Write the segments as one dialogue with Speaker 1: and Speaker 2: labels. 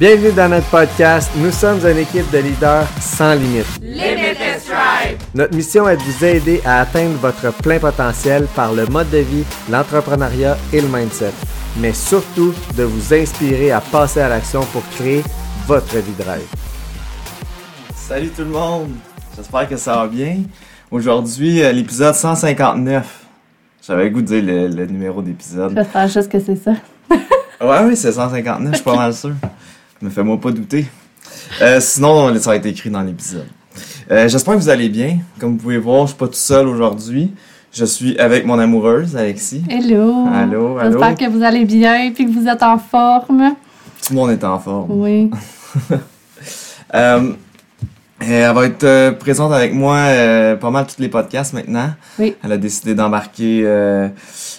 Speaker 1: Bienvenue dans notre podcast. Nous sommes une équipe de leaders sans limite.
Speaker 2: Limitless Drive.
Speaker 1: Notre mission est de vous aider à atteindre votre plein potentiel par le mode de vie, l'entrepreneuriat et le mindset. Mais surtout, de vous inspirer à passer à l'action pour créer votre vie de rêve.
Speaker 3: Salut tout le monde. J'espère que ça va bien. Aujourd'hui, euh, l'épisode 159. J'avais le goût de dire le, le numéro d'épisode.
Speaker 2: J'espère juste que c'est ça.
Speaker 3: Ouais, oui, c'est 159, je suis pas mal sûr. Me fais-moi pas douter. Euh, sinon, ça a été écrit dans l'épisode. Euh, J'espère que vous allez bien. Comme vous pouvez voir, je suis pas tout seul aujourd'hui. Je suis avec mon amoureuse, Alexis.
Speaker 2: Hello.
Speaker 3: Allô, allô.
Speaker 2: J'espère que vous allez bien et que vous êtes en forme.
Speaker 3: Tout le monde est en forme.
Speaker 2: Oui.
Speaker 3: Euh, elle va être présente avec moi euh, pas mal tous les podcasts maintenant.
Speaker 2: Oui.
Speaker 3: Elle a décidé d'embarquer euh,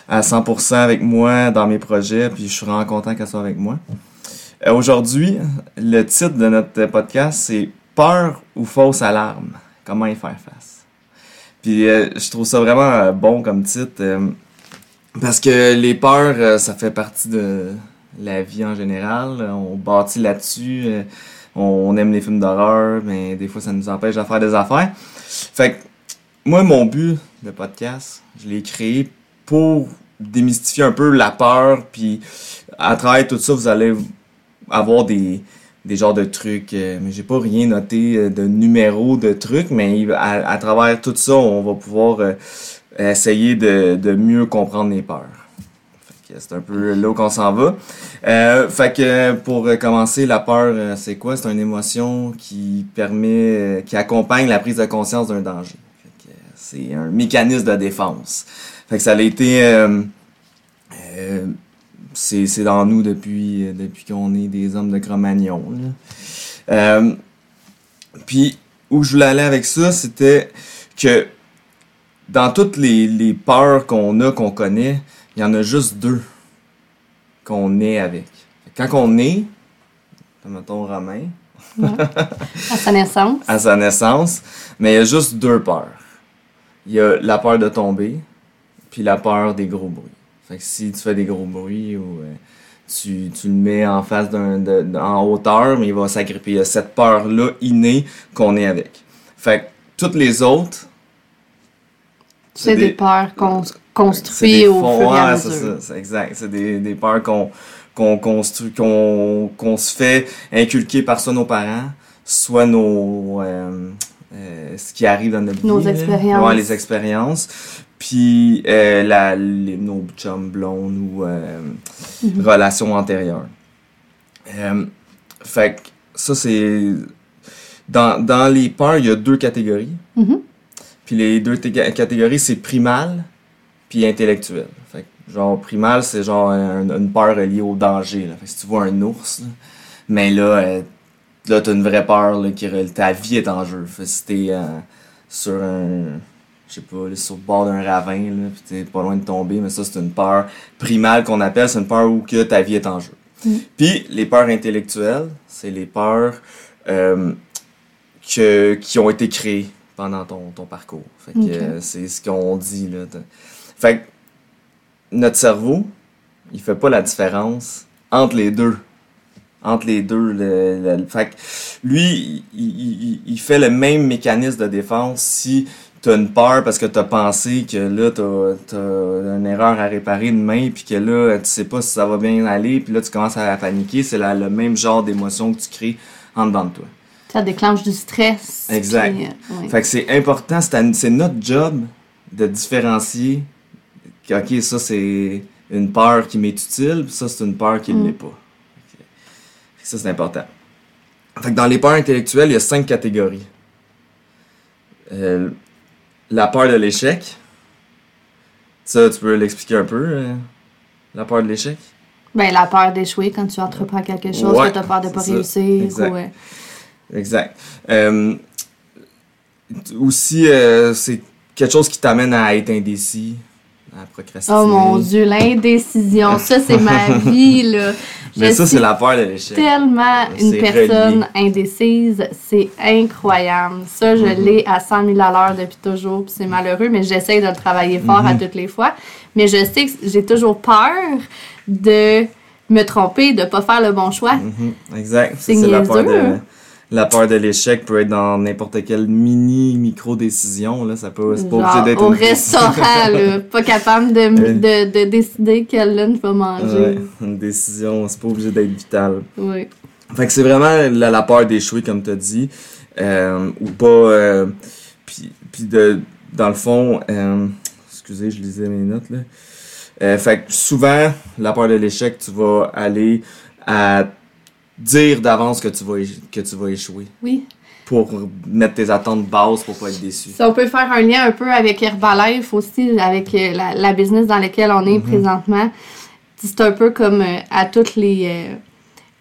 Speaker 3: à 100% avec moi dans mes projets, puis je suis vraiment content qu'elle soit avec moi. Euh, Aujourd'hui, le titre de notre podcast, c'est Peur ou fausse alarme? Comment y faire face? Puis euh, je trouve ça vraiment euh, bon comme titre, euh, parce que les peurs, euh, ça fait partie de la vie en général. On bâtit là-dessus. on aime les films d'horreur, mais des fois, ça nous empêche de faire des affaires. Fait que, moi, mon but de podcast, je l'ai créé pour démystifier un peu la peur, puis à travers tout ça, vous allez avoir des, des genres de trucs, euh, mais j'ai pas rien noté euh, de numéros de trucs, mais à, à travers tout ça, on va pouvoir euh, essayer de, de mieux comprendre les peurs. C'est un peu là qu'on s'en va. Euh, fait que pour commencer, la peur, c'est quoi? C'est une émotion qui permet, qui accompagne la prise de conscience d'un danger. C'est un mécanisme de défense. Fait que ça a été, euh, euh, c'est c'est dans nous depuis, euh, depuis qu'on est des hommes de Cro-Magnon. là. Euh, puis où je voulais aller avec ça, c'était que dans toutes les, les peurs qu'on a, qu'on connaît, il y en a juste deux qu'on est avec. Quand on est, mettons Romain,
Speaker 2: À sa naissance.
Speaker 3: à sa naissance, mais il y a juste deux peurs. Il y a la peur de tomber, puis la peur des gros bruits. Fait que si tu fais des gros bruits ou euh, tu, tu le mets en face d'un en hauteur, mais il va s'agripper. Il y a cette peur-là innée qu'on est avec. Fait que toutes les autres,
Speaker 2: C'est des, peurs qu'on construit
Speaker 3: des
Speaker 2: au
Speaker 3: fonds-
Speaker 2: fur et à mesure.
Speaker 3: ça, c'est exact. C'est des, des peurs qu'on qu'on construit, qu'on qu'on se fait inculquer par soit nos parents, soit nos euh, euh, ce qui arrive dans notre
Speaker 2: Nos
Speaker 3: vie. là.
Speaker 2: expériences.
Speaker 3: Ouais, les expériences. Puis euh, la, les, nos chums blondes ou euh,
Speaker 2: Mhm.
Speaker 3: relations antérieures. Euh, fait que ça, c'est... Dans, dans les peurs, il y a deux catégories.
Speaker 2: Mhm.
Speaker 3: Puis les deux té- catégories, c'est primal puis intellectuel. Fait que, genre, primal, c'est genre un- une peur reliée au danger. Là. Fait que si tu vois un ours, là, mais là, là t'as une vraie peur là, qui ta vie est en jeu. Fait que si t'es sur un... Je sais pas, là, sur le bord d'un ravin, là, pis t'es pas loin de tomber, mais ça, c'est une peur primale qu'on appelle, c'est une peur où que ta vie est en jeu.
Speaker 2: Mm.
Speaker 3: Puis les peurs intellectuelles, c'est les peurs euh, que, qui ont été créées pendant ton, ton parcours. Fait que euh, c'est ce qu'on dit là. Fait que notre cerveau, il fait pas la différence entre les deux. Entre les deux. Le, le- le- fait que lui, il, il- il fait le même mécanisme de défense si t'as une peur parce que t'as pensé que là t'as t'as une erreur à réparer une main puis que là tu sais pas si ça va bien aller puis là tu commences à paniquer c'est le même genre d'émotion que tu crées en dedans de toi.
Speaker 2: Ça déclenche du stress.
Speaker 3: Exact.
Speaker 2: puis, euh, ouais.
Speaker 3: Fait que c'est important, c'est notre job de différencier que, ok, ça c'est une peur qui m'est utile, puis ça c'est une peur qui ne
Speaker 2: Mm.
Speaker 3: l'est pas. Ça c'est important. Fait que dans les peurs intellectuelles, il y a cinq catégories. Euh, la peur de l'échec. Ça, tu peux l'expliquer un peu, euh, la peur de l'échec?
Speaker 2: Ben, la peur d'échouer quand tu entreprends quelque chose,
Speaker 3: Ouais,
Speaker 2: que tu as peur de pas
Speaker 3: c'est ça.
Speaker 2: réussir.
Speaker 3: Exact.
Speaker 2: ou, euh,
Speaker 3: Exact. Euh, aussi, euh, c'est quelque chose qui t'amène à être indécis, à procrastiner.
Speaker 2: Oh mon dieu, l'indécision. Ça, c'est ma vie, là.
Speaker 3: Mais ça, c'est la peur de l'échec.
Speaker 2: tellement une personne indécise. C'est incroyable. Ça, je
Speaker 3: Mhm.
Speaker 2: l'ai à 100 000 à l'heure depuis toujours. puis c'est malheureux, mais j'essaie de le travailler fort à
Speaker 3: Mhm.
Speaker 2: toutes les fois. Mais je sais que j'ai toujours peur de me tromper, de pas faire le bon choix.
Speaker 3: Mhm, Exact.
Speaker 2: C'est
Speaker 3: la peur de. La peur de l'échec peut être dans n'importe quelle mini micro décision là, ça peut c'est pas obligé d'être
Speaker 2: au
Speaker 3: une
Speaker 2: restaurant, là, pas capable de,
Speaker 3: Ouais.
Speaker 2: de, de décider quel lunch va
Speaker 3: Ouais,
Speaker 2: manger.
Speaker 3: une décision, c'est pas obligé d'être vital.
Speaker 2: Oui.
Speaker 3: Fait que c'est vraiment la, la peur d'échouer, comme tu as dit, euh, ou pas. euh, puis, puis de, dans le fond, euh, excusez, je lisais mes notes là. Euh, fait que souvent, la peur de l'échec, tu vas aller à dire d'avance que tu vas que tu vas échouer
Speaker 2: Oui.
Speaker 3: pour mettre tes attentes basses pour pas être déçu.
Speaker 2: Si on peut faire un lien un peu avec Herbalife aussi, avec euh, la, la business dans laquelle on
Speaker 3: Mm-hmm.
Speaker 2: est présentement, c'est un peu comme euh, à toutes les, euh,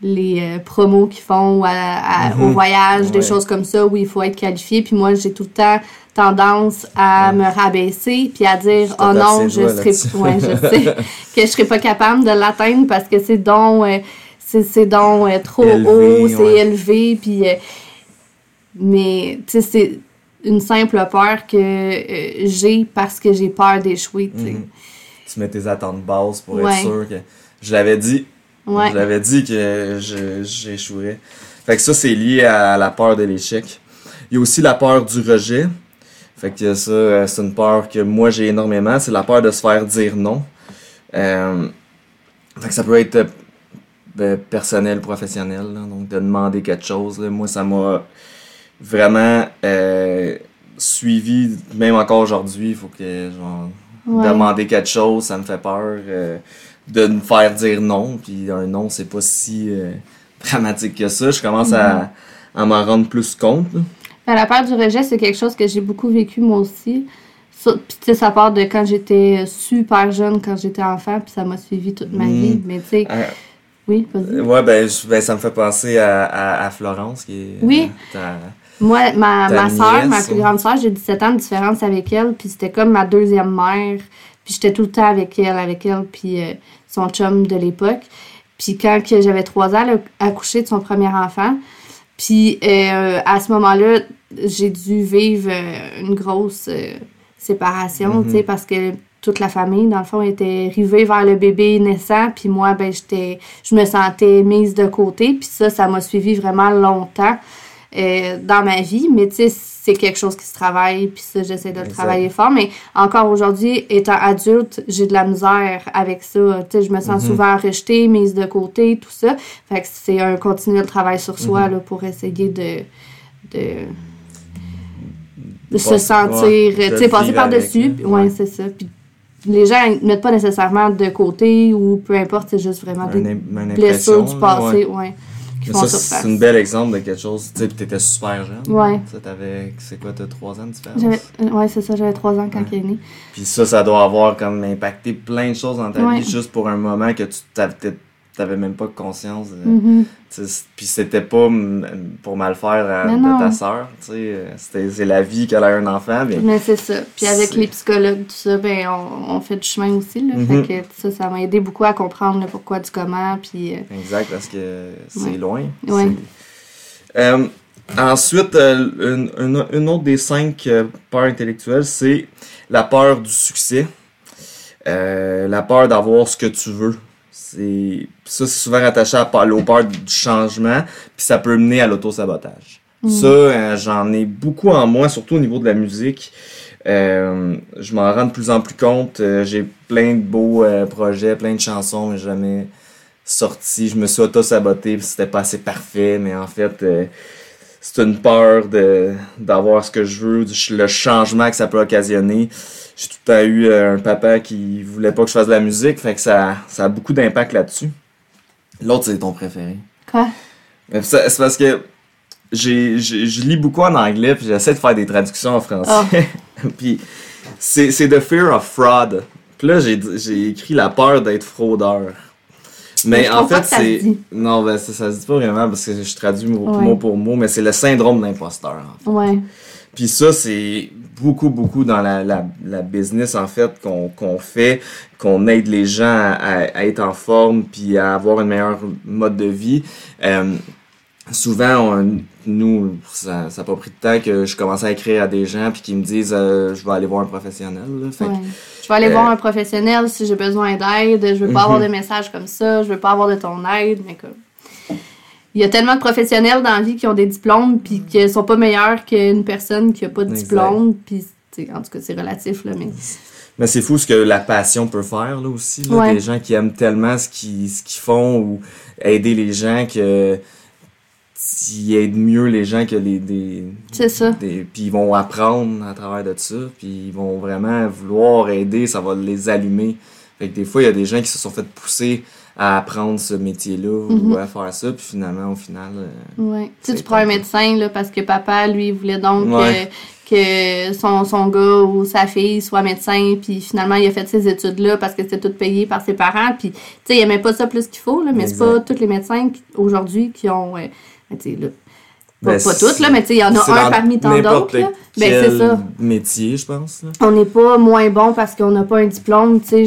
Speaker 2: les euh, promos qu'ils font ou à- à- au voyage, des choses comme ça où il faut être qualifié. Puis moi, j'ai tout le temps tendance à
Speaker 3: Ouais.
Speaker 2: me rabaisser puis à dire oh non je
Speaker 3: doigts
Speaker 2: serai
Speaker 3: là-dessus.
Speaker 2: ouais je sais que je serai pas capable de l'atteindre parce que c'est donc euh, c'est donc euh, trop
Speaker 3: Élevé,
Speaker 2: haut c'est
Speaker 3: ouais.
Speaker 2: élevé puis euh, mais tu sais c'est une simple peur que euh, j'ai parce que j'ai peur d'échouer tu sais
Speaker 3: Mhm. Tu mets tes attentes basses pour
Speaker 2: Ouais.
Speaker 3: être sûr que. Je l'avais dit,
Speaker 2: ouais
Speaker 3: Je l'avais dit que j'échouerais. Fait que ça, c'est lié à la peur de l'échec. Il y a aussi la peur du rejet. Fait que ça, c'est une peur que moi j'ai énormément. C'est la peur de se faire dire non. Euh, fait que ça peut être ben, personnel, professionnel. là. donc de demander quelque chose. là. Moi, ça m'a vraiment euh, suivi, même encore aujourd'hui. Il faut que genre,
Speaker 2: Ouais.
Speaker 3: demander quelque chose, ça me fait peur euh, de me faire dire non. Puis un non, c'est pas si euh, dramatique que ça. Je commence à, à m'en rendre plus compte.
Speaker 2: Ben, la peur du rejet, c'est quelque chose que j'ai beaucoup vécu moi aussi. Puis ça part de quand j'étais super jeune, quand j'étais enfant, puis ça m'a suivi toute ma
Speaker 3: Mm.
Speaker 2: vie. Mais tu sais,
Speaker 3: Euh,
Speaker 2: oui, vas-y.
Speaker 3: ouais, ben, je- ben, ça me fait penser à, à, à Florence, qui est
Speaker 2: Oui.
Speaker 3: euh, ta-
Speaker 2: Moi, ma,
Speaker 3: Ta
Speaker 2: ma soeur, ma plus grande soeur, j'ai 17 ans de différence avec elle, puis c'était comme ma deuxième mère. Puis j'étais tout le temps avec elle, avec elle, puis euh, son chum de l'époque. Puis quand j'avais 3 ans, elle a accouché de son premier enfant. Puis euh, à ce moment-là, j'ai dû vivre euh, une grosse euh, séparation,
Speaker 3: Mhm.
Speaker 2: tu sais, parce que toute la famille, dans le fond, était rivée vers le bébé naissant. Puis moi, ben, j'étais, je me sentais mise de côté. Puis ça, ça m'a suivi vraiment longtemps euh, dans ma vie. Mais tu sais, c'est quelque chose qui se travaille. Puis ça, j'essaie de le travailler fort. Mais encore aujourd'hui, étant adulte, j'ai de la misère avec ça. Tu sais, je me sens
Speaker 3: Mhm.
Speaker 2: souvent rejetée, mise de côté, tout ça. Fait que c'est un continuel travail sur soi
Speaker 3: Mhm.
Speaker 2: là, pour essayer de... de de se sentir,
Speaker 3: ouais,
Speaker 2: tu sais, passer par-dessus.
Speaker 3: là.
Speaker 2: Ouais,
Speaker 3: Ouais.
Speaker 2: c'est ça. Puis les gens ils mettent pas nécessairement de côté ou peu importe, c'est juste vraiment des blessures du passé,
Speaker 3: ouais.
Speaker 2: ouais, qui font
Speaker 3: ça, c'est un bel exemple de quelque chose. Tu sais, t'étais super jeune.
Speaker 2: Ouais.
Speaker 3: Ça, t'avais, c'est quoi, t'as 3 ans de différence?
Speaker 2: Euh, ouais, c'est ça, j'avais trois ans quand
Speaker 3: Ouais.
Speaker 2: il est né.
Speaker 3: Puis ça, ça doit avoir comme impacté plein de choses dans ta
Speaker 2: Ouais.
Speaker 3: vie juste pour un moment que tu t'avais, t'avais même pas conscience. de- tu sais, Puis c'était pas mm, pour mal faire à- de ta sœur. euh, C'était, c'est la vie qu'elle a un enfant. Mais
Speaker 2: Mais c'est ça. Puis avec les psychologues, tout ça, ben, on, on fait du chemin aussi, là.
Speaker 3: Mhm.
Speaker 2: Fait que ça, ça m'a aidé beaucoup à comprendre le pourquoi du comment, puis... euh,
Speaker 3: Exact, parce que c'est
Speaker 2: Ouais.
Speaker 3: loin.
Speaker 2: Ouais.
Speaker 3: Euh, ensuite, euh, une, une- une autre des cinq peurs intellectuelles, c'est la peur du succès. La peur d'avoir ce que tu veux. C'est ça, c'est souvent rattaché à, aux peurs du changement, puis ça peut mener à l'autosabotage.
Speaker 2: Mm.
Speaker 3: Ça, euh, j'en ai beaucoup en moi, surtout au niveau de la musique. Euh, je m'en rends de plus en plus compte. Euh, j'ai plein de beaux euh, projets, plein de chansons, mais jamais sorti. Je me suis auto-saboté, c'était pas assez parfait, mais en fait, euh, c'est une peur de d'avoir ce que je veux, du- le changement que ça peut occasionner. J'ai tout temps eu euh, un papa qui voulait pas que je fasse de la musique, fait que ça, ça a beaucoup d'impact là-dessus. L'autre, c'est ton préféré.
Speaker 2: Quoi?
Speaker 3: C'est parce que j'ai, je lis beaucoup en anglais, puis j'essaie de faire des traductions en français. puis c'est, c'est The Fear of Fraud. Puis là, j'ai, j'ai écrit la peur d'être fraudeur. Mais, en fait, c'est. Non, ben, ça, ça se dit pas vraiment parce que je traduis mot,
Speaker 2: Ouais.
Speaker 3: mot pour mot, mais c'est le syndrome d'imposteur. en fait.
Speaker 2: Ouais.
Speaker 3: Puis ça, c'est beaucoup, beaucoup dans la, la, la business, en fait, qu'on qu'on fait, qu'on aide les gens à, à- à être en forme, puis à avoir un meilleur mode de vie. Euh, souvent, on, nous, ça n'a pas pris de temps que je commençais à écrire à des gens puis qu'ils me disent euh, je vais aller voir un professionnel. Là. Fait que,
Speaker 2: Ouais. Je vais aller
Speaker 3: Euh,
Speaker 2: voir un professionnel si j'ai besoin d'aide. Je veux pas
Speaker 3: Mhm.
Speaker 2: avoir de messages comme ça. Je veux pas avoir de ton aide. Mais comme... Il y a tellement de professionnels dans la vie qui ont des diplômes puis qui sont pas meilleurs qu'une personne qui a pas de
Speaker 3: Exact.
Speaker 2: diplôme. Puis, en tout cas, c'est relatif, là, mais...
Speaker 3: Mais c'est fou ce que la passion peut faire là aussi. Là.
Speaker 2: Ouais.
Speaker 3: Des gens qui aiment tellement ce qu'ils ce qu'ils font ou aider les gens que ils aident mieux les gens que les des,
Speaker 2: C'est ça.
Speaker 3: des puis ils vont apprendre à travers de ça puis ils vont vraiment vouloir aider ça va les allumer fait que des fois il y a des gens qui se sont fait pousser à apprendre ce métier là
Speaker 2: Mhm.
Speaker 3: ou à faire ça puis finalement au final euh,
Speaker 2: Ouais. Tu sais, tu prends un médecin, là, parce que papa, lui, voulait donc
Speaker 3: Ouais.
Speaker 2: que, que son, son gars ou sa fille soit médecin, puis finalement, il a fait ses études-là parce que c'était tout payé par ses parents, puis, tu sais, il aimait pas ça plus qu'il faut, là, mais c'est pas tous les médecins qui- aujourd'hui qui ont, euh, tu sais, là, pas,
Speaker 3: Ben,
Speaker 2: pas tous, là, mais tu sais, il y en a un parmi tant d'autres. Ben, c'est ça.
Speaker 3: métier je pense là.
Speaker 2: On n'est pas moins bon parce qu'on n'a pas un diplôme. Tu sais,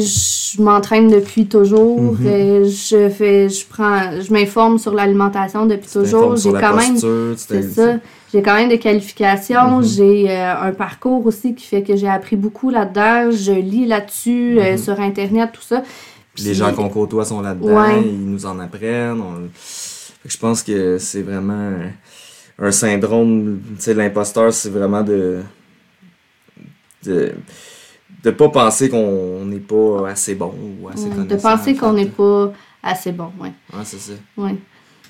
Speaker 2: je m'entraîne depuis toujours.
Speaker 3: Mhm.
Speaker 2: je fais, je prends, je m'informe sur l'alimentation depuis toujours. J'ai quand même, c'est ça. J'ai quand même des qualifications.
Speaker 3: Mhm.
Speaker 2: J'ai euh, un parcours aussi qui fait que j'ai appris beaucoup là-dedans. Je lis là-dessus euh,
Speaker 3: Mhm.
Speaker 2: sur internet, tout ça.
Speaker 3: Puis les gens qu'on côtoie sont là-dedans,
Speaker 2: Ouais.
Speaker 3: ils nous en apprennent. on- je pense que c'est vraiment un, un syndrome, tu sais, l'imposteur, c'est vraiment de, de de pas penser qu'on n'est pas assez bon ou assez
Speaker 2: Ouais,
Speaker 3: connaissant.
Speaker 2: de penser
Speaker 3: en
Speaker 2: qu'on n'est pas assez bon, ouais.
Speaker 3: Ouais, c'est ça.
Speaker 2: Ouais.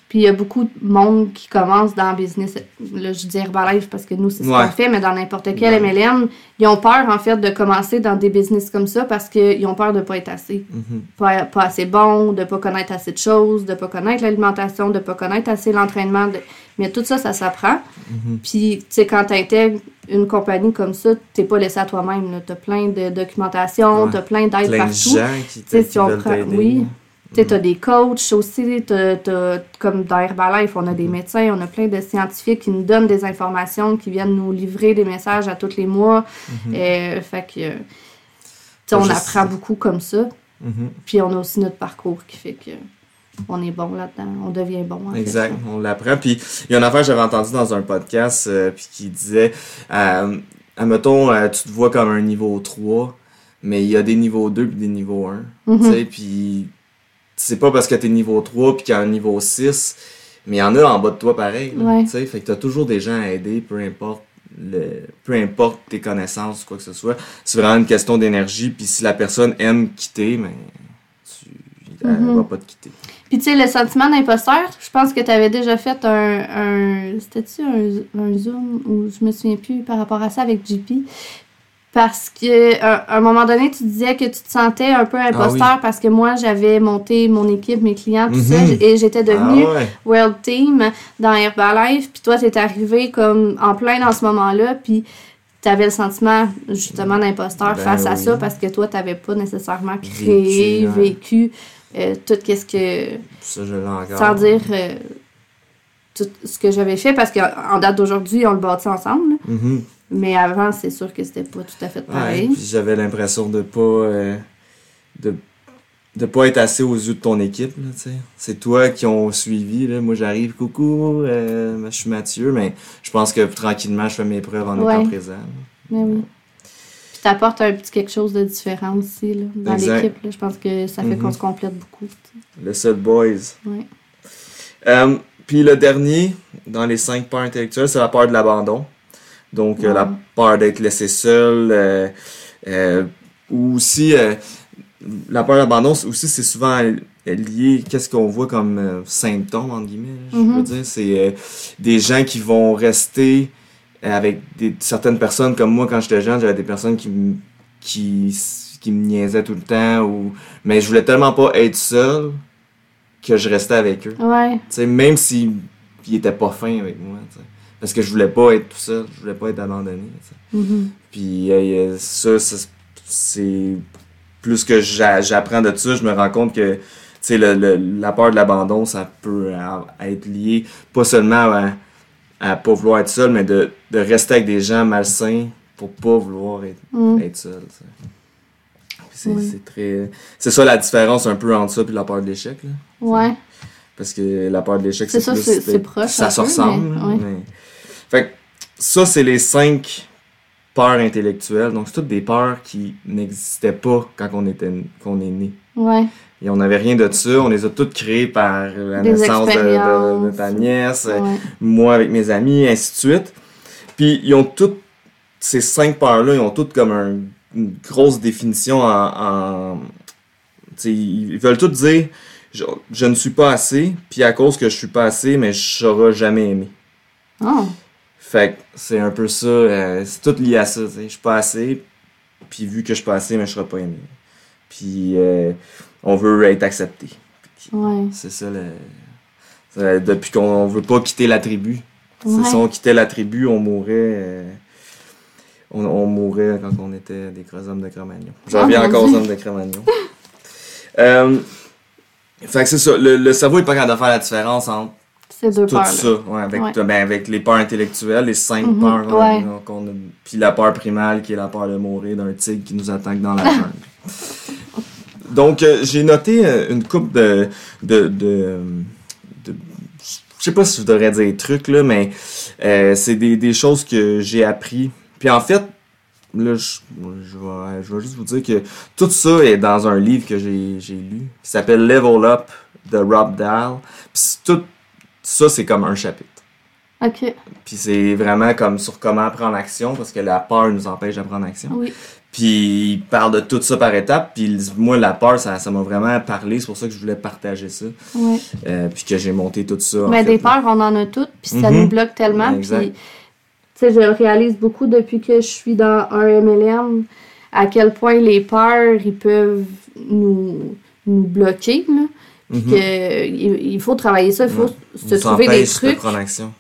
Speaker 2: Puis il y a beaucoup de monde qui commence dans le business. Là, je dis Herbalife parce que nous, c'est ce
Speaker 3: Ouais.
Speaker 2: qu'on fait, mais dans n'importe quel
Speaker 3: Ouais.
Speaker 2: MLM, ils ont peur, en fait, de commencer dans des business comme ça parce qu'ils ont peur de pas être assez.
Speaker 3: Mhm.
Speaker 2: Pas, pas assez bon, de pas connaître assez de choses, de pas connaître l'alimentation, de pas connaître assez l'entraînement. de- Mais tout ça, ça s'apprend.
Speaker 3: Mhm.
Speaker 2: Puis, tu sais, quand tu intègres une compagnie comme ça, t'es pas laissé à toi-même. Tu as plein de documentation,
Speaker 3: Ouais.
Speaker 2: tu as plein d'aides
Speaker 3: Plein de
Speaker 2: partout.
Speaker 3: gens qui,
Speaker 2: Tu sais,
Speaker 3: te-
Speaker 2: si
Speaker 3: qui
Speaker 2: on prend- oui. Tu sais, t'as des coachs aussi, comme dans Herbalife, on a des médecins, on a plein de scientifiques qui nous donnent des informations, qui viennent nous livrer des messages à tous les mois. Euh, fait que, tu sais, on
Speaker 3: Juste-
Speaker 2: apprend beaucoup comme ça.
Speaker 3: Mhm.
Speaker 2: Puis on a aussi notre parcours qui fait que on est bon là-dedans, on devient bon. en fait.
Speaker 3: Exact, on l'apprend. Puis il y a une affaire que j'avais entendue dans un podcast euh, puis qui disait euh, admettons, euh, tu te vois comme un niveau 3, mais il y a des niveaux 2 puis des niveaux 1.
Speaker 2: Mhm.
Speaker 3: Tu sais, puis c'est pas parce que t'es niveau 3 puis qu'il y a un niveau 6, mais il y en a en bas de toi pareil. là,
Speaker 2: Ouais.
Speaker 3: Tu sais, fait que t'as toujours des gens à aider, peu importe le, peu importe tes connaissances ou quoi que ce soit. C'est vraiment une question d'énergie, puis si la personne aime quitter, mais tu, elle
Speaker 2: Mhm.
Speaker 3: va pas te quitter.
Speaker 2: Puis tu sais, le sentiment d'imposteur, je pense que tu avais déjà fait un. un C'était-tu un, un Zoom ou je me souviens plus par rapport à ça avec JP? Parce que à un moment donné, tu disais que tu te sentais un peu imposteur parce que moi, j'avais monté mon équipe, mes clients, tout ça,
Speaker 3: Mhm.
Speaker 2: et j'étais devenue
Speaker 3: Ah ouais.
Speaker 2: World Team dans Herbalife, puis toi, t'es arrivé comme en plein dans ce moment-là, puis t'avais le sentiment justement d'imposteur
Speaker 3: Ben
Speaker 2: face à ça parce que toi, t'avais pas nécessairement créé,
Speaker 3: Vécu,
Speaker 2: euh, tout qu'est-ce que
Speaker 3: Ça, je l'ai
Speaker 2: sans dire euh, tout ce que j'avais fait, parce qu'en date d'aujourd'hui, on le bâtit ensemble.
Speaker 3: Mhm.
Speaker 2: Mais avant, c'est sûr que c'était pas tout à fait pareil.
Speaker 3: j'avais l'impression de pas euh, de de pas être assez aux yeux de ton équipe. C'est toi qui ont suivi là. Moi j'arrive, coucou, euh, je suis Mathieu, mais je pense que tranquillement je fais mes preuves en
Speaker 2: Ouais.
Speaker 3: étant présent.
Speaker 2: Mais oui. Puis t'apportes un petit quelque chose de différent aussi là, dans l'équipe. là. Je pense que ça fait
Speaker 3: Mhm.
Speaker 2: qu'on se complète beaucoup.
Speaker 3: Le seul boys.
Speaker 2: Ouais.
Speaker 3: Euh, puis le dernier dans les cinq peurs intellectuelles, c'est la peur de l'abandon. Donc euh,
Speaker 2: Ouais.
Speaker 3: la peur d'être laissé seul, euh, euh, ou aussi euh, la peur c'est- aussi c'est souvent lié qu'est-ce qu'on voit comme euh, symptômes entre guillemets je
Speaker 2: Mhm.
Speaker 3: veux dire c'est euh, des gens qui vont rester avec des, certaines personnes comme moi quand j'étais jeune j'avais des personnes qui me qui qui me niaisaient tout le temps ou mais je voulais tellement pas être seul que je restais avec eux
Speaker 2: Ouais.
Speaker 3: tu sais, même s'ils ils étaient pas fins avec moi, tu sais. Parce que je voulais pas être tout seul, je voulais pas être abandonné.
Speaker 2: Mhm.
Speaker 3: Puis euh, ça, ça, c'est... Plus que j'a- j'apprends de ça, je me rends compte que, tu sais, le, le- la peur de l'abandon, ça peut être lié pas seulement à, à pas vouloir être seul, mais de, de rester avec des gens malsains pour pas vouloir être, être seul, C'est
Speaker 2: Oui.
Speaker 3: très... C'est ça la différence un peu entre ça et la peur de l'échec, là.
Speaker 2: Ouais.
Speaker 3: Parce que la peur de l'échec,
Speaker 2: C'est
Speaker 3: c'est
Speaker 2: ça,
Speaker 3: plus...
Speaker 2: c'est- proche
Speaker 3: Ça se ressemble,
Speaker 2: mais- ouais.
Speaker 3: mais ça, c'est les cinq peurs intellectuelles. Donc, c'est toutes des peurs qui n'existaient pas quand on, était, est né.
Speaker 2: Ouais.
Speaker 3: Et on n'avait rien de ça. On les a toutes créées par la
Speaker 2: Des
Speaker 3: naissance de, de- de
Speaker 2: expériences.
Speaker 3: ta nièce, euh,
Speaker 2: Ouais.
Speaker 3: moi avec mes amis, ainsi de suite. Puis ils ont toutes, ces cinq peurs-là, ils ont toutes comme un- une grosse définition en... en ils veulent toutes dire, je, je ne suis pas assez, puis à cause que je suis pas assez, mais je serai jamais aimé.
Speaker 2: Oh.
Speaker 3: Fait que c'est un peu ça, euh, c'est tout lié à ça, tu sais. Je suis pas assez, puis vu que je suis pas assez, mais je serai pas aimé. Puis euh, on veut être accepté.
Speaker 2: Ouais.
Speaker 3: C'est ça le. Depuis qu'on veut pas quitter la tribu.
Speaker 2: Ouais.
Speaker 3: Si on quittait la tribu, on mourrait. euh, on, on mourrait quand on était des gros hommes de Cro-Magnon. J'en reviens
Speaker 2: mon
Speaker 3: encore aux hommes de Cro-Magnon. euh, fait que c'est ça. Le, le cerveau est pas capable de faire la différence entre
Speaker 2: Ces deux
Speaker 3: tout
Speaker 2: peurs.
Speaker 3: ça. Ouais, avec,
Speaker 2: Ouais.
Speaker 3: ben, avec les peurs intellectuelles, les cinq
Speaker 2: Mhm,
Speaker 3: peurs.
Speaker 2: ouais.
Speaker 3: a- puis la peur primale qui est la peur de mourir d'un tigre qui nous attaque dans la jungle. Donc, euh, j'ai noté euh, une coupe de, de, de, de- Je sais pas si je devrais dire trucs, là, mais euh, c'est des, des choses que j'ai appris. Puis en fait, là, je, je, vais, je vais juste vous dire que tout ça est dans un livre que j'ai j'ai lu qui s'appelle Level Up de Rob Dahl. Puis tout ça, c'est comme un chapitre.
Speaker 2: Ok.
Speaker 3: Puis c'est vraiment comme sur comment prendre action, parce que la peur nous empêche de prendre action.
Speaker 2: Oui.
Speaker 3: Puis il parle de tout ça par étapes. Puis moi, la peur, ça ça m'a vraiment parlé. C'est pour ça que je voulais partager ça.
Speaker 2: Ouais.
Speaker 3: Euh, puis que j'ai monté tout ça. en
Speaker 2: Mais
Speaker 3: fait,
Speaker 2: des
Speaker 3: là.
Speaker 2: peurs, on en a toutes, puis ça
Speaker 3: Mhm.
Speaker 2: nous bloque tellement.
Speaker 3: Exact.
Speaker 2: Puis, tu sais, je le réalise beaucoup depuis que je suis dans un MLM, à quel point les peurs, ils peuvent nous, nous bloquer. Là.
Speaker 3: Mhm.
Speaker 2: que, il, il faut travailler ça, il faut
Speaker 3: Ouais.
Speaker 2: se
Speaker 3: Nous
Speaker 2: trouver des
Speaker 3: de
Speaker 2: trucs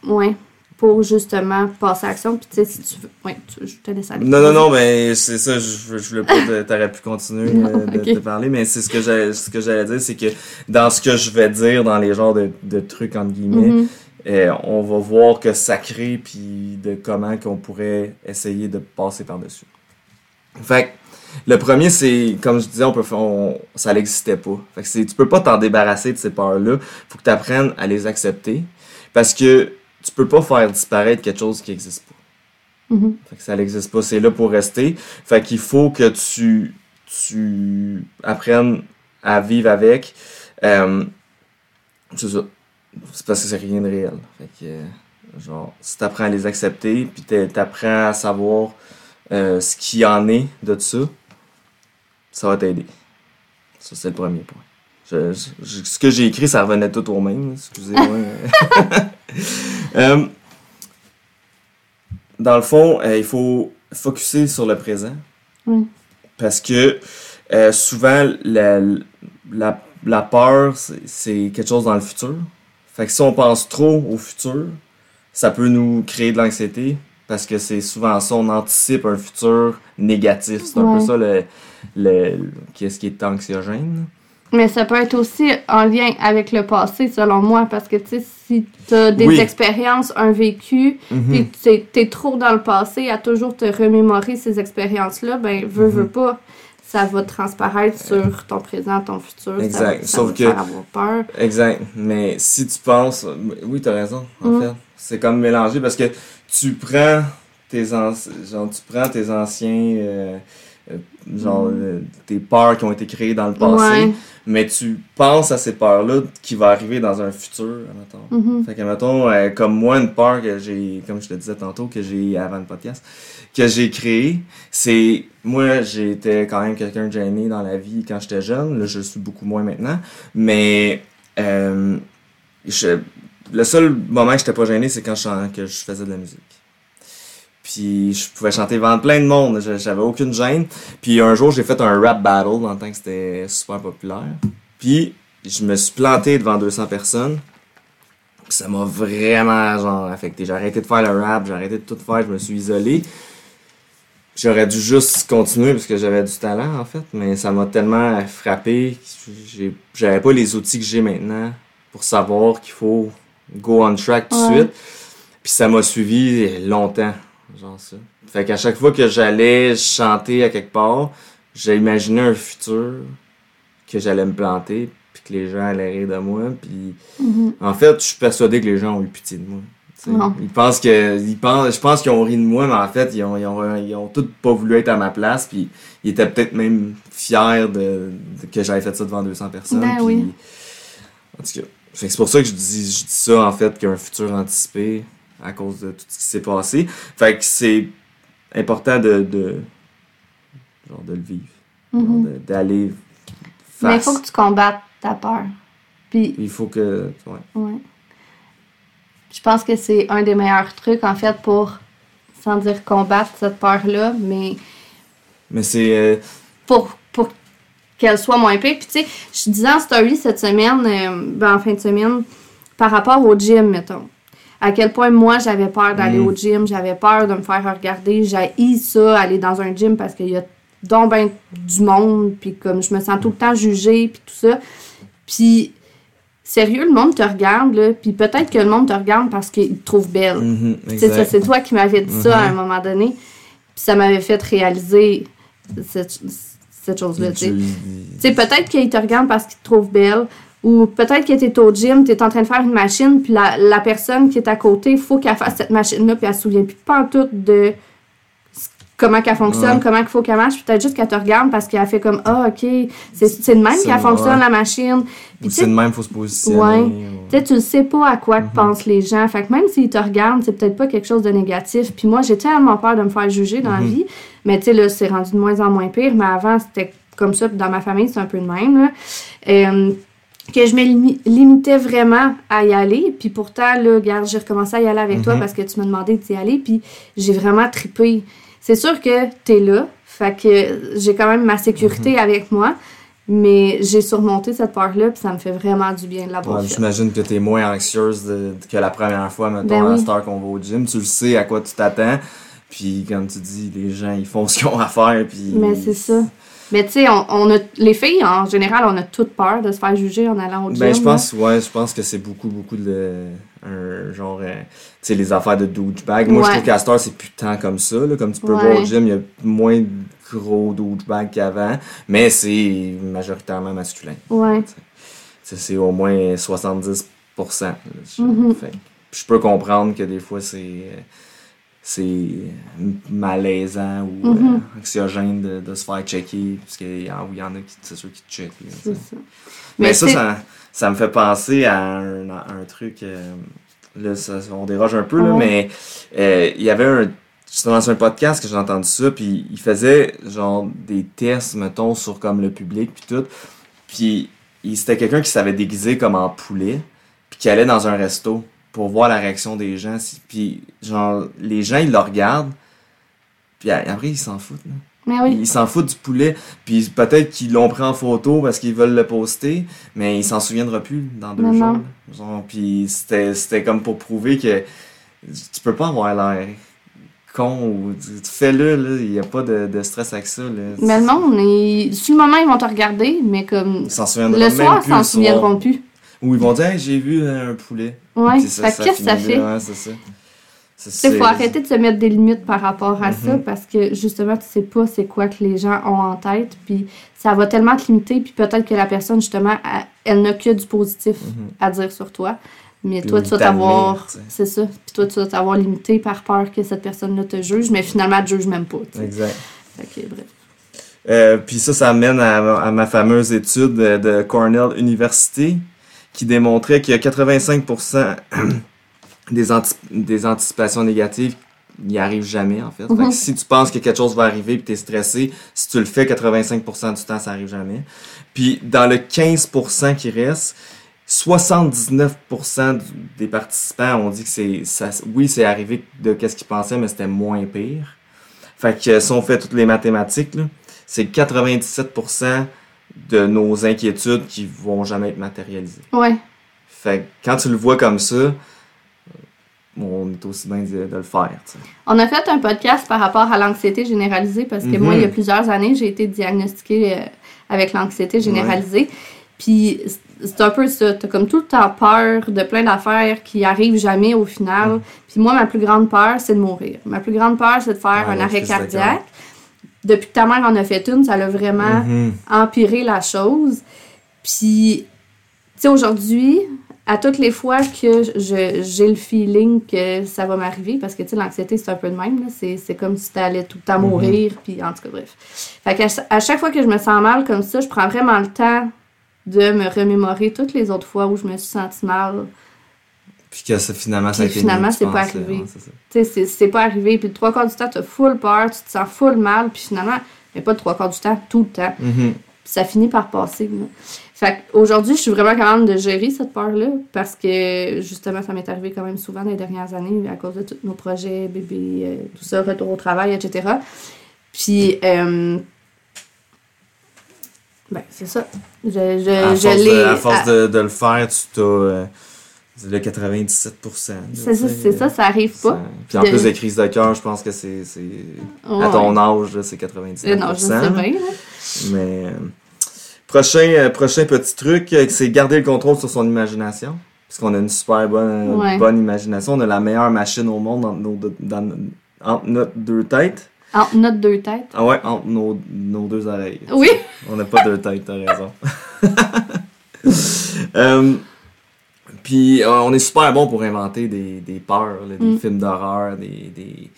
Speaker 2: ouais, pour justement passer à l'action. Puis, tu sais, si tu veux. Ouais, tu- je te laisse aller.
Speaker 3: Non, non, non, mais c'est ça, je, je voulais pas, t'aurais pu continuer
Speaker 2: Non,
Speaker 3: euh, de
Speaker 2: ok.
Speaker 3: te parler, mais c'est ce que j'allais, dire, c'est que dans ce que je vais dire, dans les genres de, de trucs, entre guillemets,
Speaker 2: Mhm.
Speaker 3: euh, on va voir que ça crée, puis de comment qu'on pourrait essayer de passer par-dessus. Fait que, le premier, c'est, comme je disais, on peut faire, on- ça n'existait pas. Fait que c'est, tu peux pas t'en débarrasser de ces peurs-là. Faut que tu apprennes à les accepter. Parce que tu peux pas faire disparaître quelque chose qui n'existe pas.
Speaker 2: Mhm.
Speaker 3: Fait que ça n'existe pas, c'est là pour rester. Fait qu'il faut que tu, tu apprennes à vivre avec. Euh, c'est ça. C'est parce que c'est rien de réel. Fait que, euh, genre, si t'apprends à les accepter, puis t'a- t'apprends à savoir euh, ce qu'il y en est de ça, ça va t'aider. Ça, c'est le premier point. Je- je- ce que j'ai écrit, ça revenait tout au même. Excusez-moi. Euh, dans le fond, euh, il faut focuser sur le présent. Parce que euh, souvent, la, la, la peur, c'est- c'est quelque chose dans le futur. Fait que si on pense trop au futur, ça peut nous créer de l'anxiété. Parce que c'est souvent ça, on anticipe un futur négatif. C'est un
Speaker 2: Ouais.
Speaker 3: peu ça le, le, qu'est-ce qui est anxiogène.
Speaker 2: Mais ça peut être aussi en lien avec le passé, selon moi, parce que, tu sais, si tu as des
Speaker 3: Oui.
Speaker 2: expériences, un vécu,
Speaker 3: Mhm.
Speaker 2: puis tu es trop dans le passé à toujours te remémorer ces expériences-là, ben, veux,
Speaker 3: Mhm.
Speaker 2: veux pas, ça va transparaître sur ton présent, ton futur. ça
Speaker 3: Exact.
Speaker 2: va- Ça,
Speaker 3: Sauf
Speaker 2: va
Speaker 3: que-
Speaker 2: faire avoir peur.
Speaker 3: Exact. Mais si tu penses. Oui, t'as raison, en
Speaker 2: Mm.
Speaker 3: fait. C'est comme mélangé parce que tu prends tes, anci- genre, tu prends tes anciens. euh, genre, euh, tes peurs qui ont été créées dans le passé.
Speaker 2: Ouais.
Speaker 3: Mais tu penses à ces peurs-là qui vont arriver dans un futur, admettons.
Speaker 2: Mhm.
Speaker 3: Fait que, mettons, euh, comme moi, une peur que j'ai, comme je te disais tantôt, que j'ai avant le podcast, que j'ai créé, c'est, moi, j'étais quand même quelqu'un de gêné dans la vie quand j'étais jeune. Là, je suis beaucoup moins maintenant. Mais, euh, je, le seul moment que j'étais pas gêné, c'est quand je, que je faisais de la musique. Puis je pouvais chanter devant plein de monde, j'avais aucune gêne. Puis un jour, j'ai fait un rap battle dans le temps que c'était super populaire. Puis je me suis planté devant 200 personnes. Ça m'a vraiment genre affecté. J'ai arrêté de faire le rap, j'ai arrêté de tout faire, je me suis isolé. J'aurais dû juste continuer parce que j'avais du talent en fait, mais ça m'a tellement frappé j'avais pas les outils que j'ai maintenant pour savoir qu'il faut go on track tout de
Speaker 2: Ouais.
Speaker 3: suite. Puis ça m'a suivi longtemps, genre ça. Fait qu'à chaque fois que j'allais chanter à quelque part, j'ai imaginé un futur que j'allais me planter, puis que les gens allaient rire de moi. Puis
Speaker 2: Mhm.
Speaker 3: en fait, je suis persuadé que les gens ont eu pitié de moi.
Speaker 2: Non.
Speaker 3: Ils pensent que. Ils pensent, je pense qu'ils ont ri de moi, mais en fait, ils ont, ils ont, ils ont tous pas voulu être à ma place. Puis ils étaient peut-être même fiers de, de- que j'avais fait ça devant 200 personnes.
Speaker 2: Ben
Speaker 3: puis-
Speaker 2: oui.
Speaker 3: En tout cas. fait que c'est pour ça que je dis, je dis ça, en fait, qu'un futur anticipé à cause de tout ce qui s'est passé. Fait que c'est important de, de. genre, de le vivre.
Speaker 2: Mhm.
Speaker 3: D'aller
Speaker 2: Mais il faut que tu combattes ta peur. Puis,
Speaker 3: Il faut que. ouais.
Speaker 2: ouais. Je pense que c'est un des meilleurs trucs, en fait, pour, sans dire combattre cette peur-là, mais
Speaker 3: Mais c'est. euh,
Speaker 2: pour, pour qu'elle soit moins pire. Puis, tu sais, je disais en story cette semaine, euh, ben, en fin de semaine, par rapport au gym, mettons. À quel point moi j'avais peur d'aller
Speaker 3: Mm.
Speaker 2: au gym, j'avais peur de me faire regarder, j'ai ça, aller dans un gym parce qu'il y a donc ben du monde, puis comme je me sens tout le temps jugée, puis tout ça. Puis, sérieux, le monde te regarde, là, puis peut-être que le monde te regarde parce qu'il te trouve belle.
Speaker 3: mhm,
Speaker 2: C'est c'est toi qui m'avais dit ça à un
Speaker 3: Mhm.
Speaker 2: moment donné. Puis ça m'avait fait réaliser cette, sais.
Speaker 3: Tu-
Speaker 2: Tu sais, peut-être qu'il te regarde parce qu'il te trouve belle, ou peut-être que t'es au gym, t'es en train de faire une machine, puis la, la personne qui est à côté, il faut qu'elle fasse cette machine-là, puis elle se souvient plus pas en tout de comment qu'elle fonctionne,
Speaker 3: Ouais.
Speaker 2: comment il faut qu'elle marche. Peut-être juste qu'elle te regarde parce qu'elle fait comme Ah, ok, c'est de même qu'elle fonctionne
Speaker 3: ouais.
Speaker 2: la machine. Tu
Speaker 3: c'est de même, faut se positionner.
Speaker 2: Ouais.
Speaker 3: ou-
Speaker 2: tu sais, tu le sais pas à quoi
Speaker 3: Mhm.
Speaker 2: pensent les gens. Fait que même s'ils te regardent, c'est peut-être pas quelque chose de négatif. Puis moi, j'ai tellement peur de me faire juger dans la
Speaker 3: Mhm.
Speaker 2: vie. Mais tu sais, là, c'est rendu de moins en moins pire. Mais avant, c'était comme ça. Puis dans ma famille, c'est un peu de même, là. Euh, que je me limi- limitais vraiment à y aller. Puis pourtant, là, regarde, j'ai recommencé à y aller avec toi
Speaker 3: Mhm.
Speaker 2: parce que tu m'as demandé d'y aller. Puis j'ai vraiment trippé. C'est sûr que t'es là. Fait que j'ai quand même ma sécurité
Speaker 3: Mhm.
Speaker 2: avec moi. Mais j'ai surmonté cette peur-là, puis ça me fait vraiment du bien de l'avoir
Speaker 3: Ouais. J'imagine que t'es moins anxieuse de- que la première fois, mettons,
Speaker 2: Ben
Speaker 3: à cette heure qu'on va au gym. Tu le sais à quoi tu t'attends. Puis, comme tu dis, les gens, ils font ce qu'ils ont à faire. Puis...
Speaker 2: Mais c'est ça. Mais tu sais, on, on a, les filles, en général, on a toute peur de se faire juger en allant au gym.
Speaker 3: Ben, je
Speaker 2: là.
Speaker 3: pense, ouais, je pense que c'est beaucoup, beaucoup de. Un genre. euh, tu sais, les affaires de douchebag. Moi, je trouve qu'à cette c'est plus tant comme ça. Là. Comme tu peux
Speaker 2: Ouais.
Speaker 3: voir au gym, il y a moins de gros douchebags qu'avant. Mais c'est majoritairement masculin.
Speaker 2: Ouais.
Speaker 3: C'est au moins 70%. là. Je,
Speaker 2: Mhm.
Speaker 3: fait que je peux comprendre que des fois, c'est. euh, C'est malaisant ou
Speaker 2: Mhm.
Speaker 3: euh, anxiogène de, de se faire checker. Parce qu'il y, y en a qui, c'est sûr, qui te checkent. là,
Speaker 2: ça.
Speaker 3: Mais, ça, ça, ça me fait penser à un, à un truc. euh, là, ça- on déroge un peu, là, mais euh, il y avait un. Justement, sur un podcast que j'ai entendu ça, puis il faisait genre des tests, mettons, sur comme le public, puis tout. Puis c'était quelqu'un qui s'avait déguisé comme en poulet, puis qui allait dans un resto pour voir la réaction des gens. si- Puis, genre, les gens, ils le regardent, puis après, ils s'en foutent. là.
Speaker 2: Mais oui.
Speaker 3: Ils s'en foutent du poulet. Puis peut-être qu'ils l'ont pris en photo parce qu'ils veulent le poster, mais ils s'en souviendront plus dans deux
Speaker 2: Non,
Speaker 3: jours.
Speaker 2: non.
Speaker 3: puis c'était, comme pour prouver que tu peux pas avoir l'air con ou fais-le, il n'y a pas de, de stress avec ça. Là.
Speaker 2: Mais ils- sur le moment, ils vont te regarder, mais comme
Speaker 3: Ils s'en souviendront
Speaker 2: le soir, ils s'en souviendront plus.
Speaker 3: Ou ils vont dire Hey, j'ai vu euh, un poulet.
Speaker 2: Ouais. Que qu'est-ce que ça fait?
Speaker 3: ouais, c'est ça.
Speaker 2: Sais, faut arrêter de se mettre des limites par rapport à ça
Speaker 3: Mhm.
Speaker 2: parce que justement, tu sais pas c'est quoi que les gens ont en tête. Puis ça va tellement te limiter. Puis peut-être que la personne, justement, elle, elle n'a que du positif
Speaker 3: Mhm.
Speaker 2: à dire sur toi. Mais
Speaker 3: Puis
Speaker 2: toi, tu vas
Speaker 3: il
Speaker 2: t'avoir. C'est ça. Puis toi, tu vas t'avoir limité par peur que cette personne-là te juge. Mais finalement, elle te juge même pas.
Speaker 3: Exact.
Speaker 2: Que, bref.
Speaker 3: Euh, puis ça, ça amène à, à ma fameuse étude de, de Cornell University qui démontrait qu'il y a 85% des, anti- des anticipations négatives n'y arrivent jamais, en fait. Fait que
Speaker 2: Mhm.
Speaker 3: si tu penses que quelque chose va arriver et tu es stressé, si tu le fais 85% du temps, ça arrive jamais. Puis dans le 15% qui reste, 79% du- des participants ont dit que c'est ça, oui, c'est arrivé de qu'est-ce qu'ils pensaient, mais c'était moins pire. Fait que si on fait toutes les mathématiques, c'est 97% de nos inquiétudes qui vont jamais être matérialisées.
Speaker 2: Ouais.
Speaker 3: Fait que quand tu le vois comme ça, on est aussi bien de, de le faire. tu sais.
Speaker 2: On a fait un podcast par rapport à l'anxiété généralisée parce que
Speaker 3: Mhm.
Speaker 2: moi, il y a plusieurs années, j'ai été diagnostiquée euh, avec l'anxiété généralisée. Puis c'est- un peu ça. T'as comme tout le temps peur de plein d'affaires qui arrivent jamais au final.
Speaker 3: Mhm.
Speaker 2: Puis moi, ma plus grande peur, c'est de mourir. Ma plus grande peur, c'est de faire
Speaker 3: Ouais,
Speaker 2: un arrêt cardiaque. Depuis que ta mère en a fait une, ça l'a vraiment
Speaker 3: Mhm.
Speaker 2: empirer la chose. Puis, tu sais, aujourd'hui, à toutes les fois que j'ai le feeling que ça va m'arriver, parce que tu sais, l'anxiété, c'est un peu de même. C'est, comme si t'allais tout le temps
Speaker 3: Mhm.
Speaker 2: mourir, puis en tout cas, bref. Fait qu'à à chaque fois que je me sens mal comme ça, je prends vraiment le temps de me remémorer toutes les autres fois où je me suis sentie mal.
Speaker 3: Puis que ça, finalement, ça a été
Speaker 2: finalement, c'est pas arrivé. Tu sais, c'est, pas arrivé, puis le trois quarts du temps, t'as full peur, tu te sens full mal, puis finalement, mais pas le trois quarts du temps, tout le temps.
Speaker 3: Mhm.
Speaker 2: Puis ça finit par passer. là. Fait qu'aujourd'hui, je suis vraiment capable de gérer cette peur-là parce que justement, ça m'est arrivé quand même souvent dans les dernières années à cause de tous nos projets, bébé, euh, tout ça, retour au travail, etc. Puis, euh, ben, c'est ça. Je, je,
Speaker 3: à
Speaker 2: je
Speaker 3: force, de, à force
Speaker 2: à-
Speaker 3: de, de le faire, tu t'as euh, le 97%. là,
Speaker 2: c'est ça, c'est ça, ça arrive
Speaker 3: ça-
Speaker 2: pas.
Speaker 3: Puis en
Speaker 2: De-
Speaker 3: plus des crises de cœur, je pense que c'est. À ton âge, c'est 99%.
Speaker 2: Euh, Non, je sais bien. là.
Speaker 3: Mais. euh, prochain, euh, prochain petit truc, euh, c'est garder le contrôle sur son imagination. Parce qu'on a une super bonne,
Speaker 2: Ouais.
Speaker 3: bonne imagination. On a la meilleure machine au monde entre nos, deux- dans- entre notre deux têtes.
Speaker 2: Entre notre deux têtes.
Speaker 3: Ah ouais, entre nos, nos deux oreilles.
Speaker 2: Oui.
Speaker 3: On n'a pas deux têtes, t'as raison. Puis euh, on est super bon pour inventer des, des peurs, là, des
Speaker 2: Mm.
Speaker 3: films d'horreur, des, des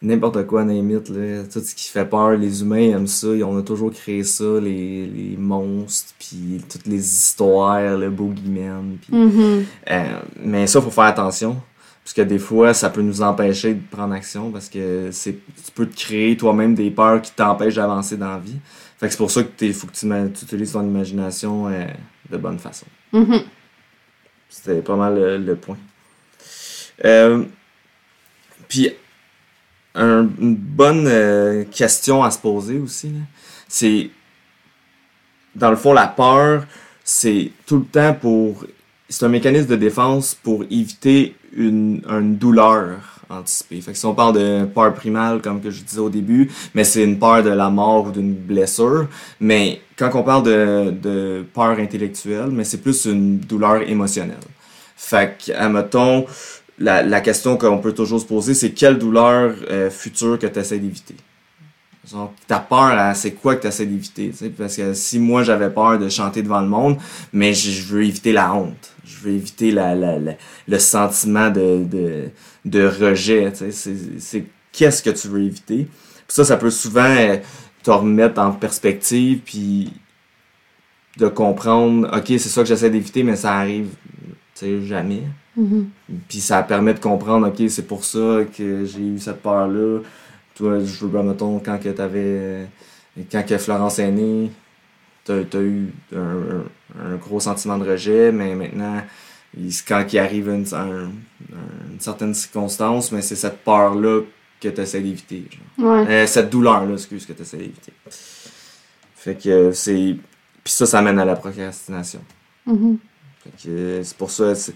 Speaker 3: n'importe quoi, it, là, tout ce qui fait peur. Les humains aiment ça, on a toujours créé ça, les, les monstres, puis toutes les histoires, le boogeyman. Puis,
Speaker 2: Mhm.
Speaker 3: euh, mais ça, faut faire attention. Parce que des fois, ça peut nous empêcher de prendre action parce que c'est tu peux te créer toi-même des peurs qui t'empêchent d'avancer dans la vie. Fait que c'est pour ça que il faut que tu, utilises ton imagination euh, de bonne façon.
Speaker 2: Mhm.
Speaker 3: C'était pas mal le, le point. Euh, puis, un- une bonne euh, question à se poser aussi, c'est, dans le fond, la peur, c'est tout le temps pour... C'est un mécanisme de défense pour éviter une, une douleur Fait que si on parle de peur primale, comme que je disais au début, mais c'est une peur de la mort ou d'une blessure. Mais quand on parle de, de peur intellectuelle, mais c'est plus une douleur émotionnelle. Fait que, admettons, la, la question qu'on peut toujours se poser, c'est quelle douleur euh, future que tu essaies d'éviter? Genre, ta peur, elle, c'est quoi que tu essaies d'éviter? Parce que si moi j'avais peur de chanter devant le monde, mais je, je veux éviter la honte. Je veux éviter la, la, la- le sentiment de, de, de rejet. C'est, c'est qu'est-ce que tu veux éviter? Puis ça, ça peut souvent euh, te remettre en perspective, puis de comprendre, ok, c'est ça que j'essaie d'éviter, mais ça arrive, tu sais, jamais.
Speaker 2: Mhm.
Speaker 3: Puis ça permet de comprendre, ok, c'est pour ça que j'ai eu cette peur-là. Toi, je veux, mettons, quand que t'avais. Quand que Florence est née, t'as as eu un, gros sentiment de rejet, mais maintenant, il- quand il arrive une, un- une certaine circonstance, mais c'est cette peur-là que tu essaies d'éviter.
Speaker 2: Ouais.
Speaker 3: Euh, cette douleur-là, excuse, que tu essaies d'éviter. Fait que c'est. Puis ça, ça mène à la procrastination.
Speaker 2: Mhm.
Speaker 3: Fait que c'est pour ça, c'est-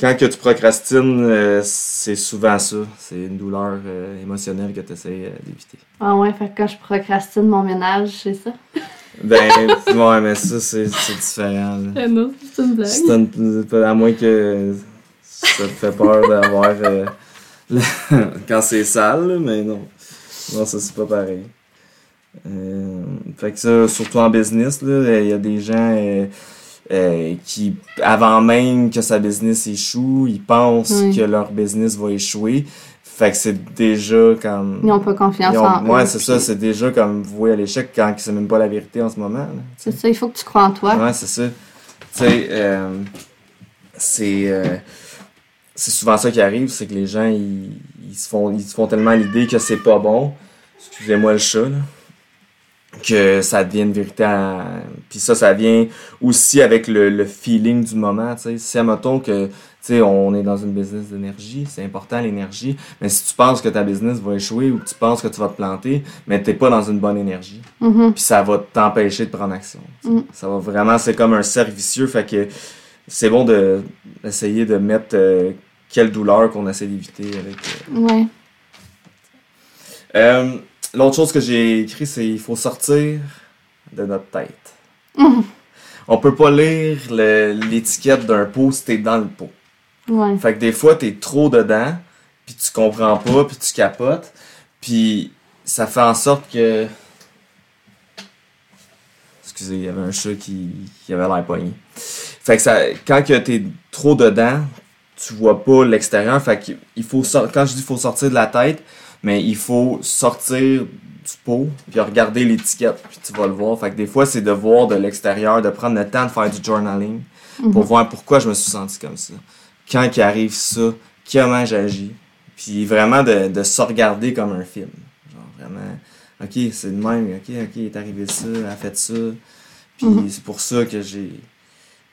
Speaker 3: quand que tu procrastines, euh, c'est souvent ça. C'est une douleur euh, émotionnelle que tu essaies d'éviter.
Speaker 2: Ah ouais, fait que quand je procrastine mon ménage, c'est ça?
Speaker 3: Ben, ouais, mais ça, c'est différent. là.
Speaker 2: Ah non, c'est une blague.
Speaker 3: Une- à moins que ça te fait peur d'avoir. euh, le- quand c'est sale, là, mais non. Non, ça, c'est pas pareil. Euh, fait que ça, surtout en business, là, il y a des gens euh, qui, avant même que sa business échoue, ils pensent
Speaker 2: Oui.
Speaker 3: que leur business va échouer. Fait que c'est déjà comme.
Speaker 2: Ils n'ont pas confiance
Speaker 3: ont-
Speaker 2: en eux.
Speaker 3: ouais, c'est ça, c'est déjà comme voué à l'échec quand c'est même pas la vérité en ce moment.
Speaker 2: C'est ça, il faut que tu crois en toi.
Speaker 3: Ouais, c'est ça. Tu sais, euh, c'est euh, c'est souvent ça qui arrive, c'est que les gens ils, ils se font ils se font tellement l'idée que c'est pas bon. Excusez-moi le chat là. Que ça vérité. à- Puis ça, ça vient aussi avec le, le feeling du moment. Tu sais, si admettons que tu sais, on est dans une business d'énergie, c'est important l'énergie. Mais si tu penses que ta business va échouer ou que tu penses que tu vas te planter, mais t'es pas dans une bonne énergie
Speaker 2: Mhm.
Speaker 3: puis ça va t'empêcher de prendre action.
Speaker 2: Mm.
Speaker 3: Ça va vraiment, c'est comme un cercle vicieux, fait que c'est bon de d'essayer de mettre euh, quelle douleur qu'on essaie d'éviter avec. euh.
Speaker 2: Ouais.
Speaker 3: Euh, L'autre chose que j'ai écrit, c'est il faut sortir de notre tête.
Speaker 2: Mhm.
Speaker 3: On peut pas lire l'étiquette d'un pot si t'es dans le pot.
Speaker 2: Ouais.
Speaker 3: Fait que des fois, t'es trop dedans, puis tu comprends pas, puis tu capotes, puis ça fait en sorte que... Excusez, il y avait un chat qui, qui avait l'air pogné. Fait que ça, quand que t'es trop dedans, tu vois pas l'extérieur. Fait que il faut quand je dis faut sortir de la tête, mais il faut sortir du pot, puis regarder l'étiquette, puis tu vas le voir. Fait que des fois, c'est de voir de l'extérieur, de prendre le temps de faire du journaling pour voir pourquoi je me suis senti comme ça. Quand il arrive ça, comment j'agis. Puis vraiment de, de se regarder comme un film. Genre vraiment, ok, c'est de même, ok, ok, il est arrivé ça, elle a fait ça. Puis c'est pour ça que j'ai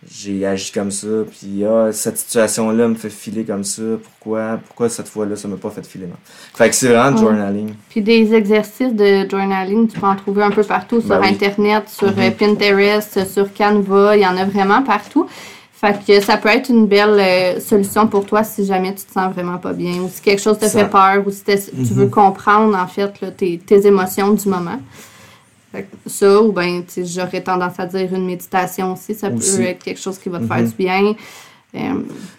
Speaker 3: j'ai agi comme ça. Puis ah, cette situation-là me fait filer comme ça. Pourquoi Pourquoi cette fois-là, ça m'a pas fait filer? Non? Fait que c'est vraiment du journaling.
Speaker 2: Puis des exercices de journaling, tu peux en trouver un peu partout sur
Speaker 3: Ben oui.
Speaker 2: Internet, sur
Speaker 3: Mhm.
Speaker 2: euh, Pinterest, sur Canva, il y en a vraiment partout. Fait que ça peut être une belle euh, solution pour toi si jamais tu te sens vraiment pas bien ou si quelque chose te
Speaker 3: Ça-
Speaker 2: fait peur ou si tu veux
Speaker 3: Mhm.
Speaker 2: comprendre en fait là, tes, tes émotions du moment. Ça, ou bien j'aurais tendance à dire une méditation aussi, ça
Speaker 3: Aussi.
Speaker 2: peut être quelque chose qui va te faire
Speaker 3: Mhm.
Speaker 2: du bien. Euh,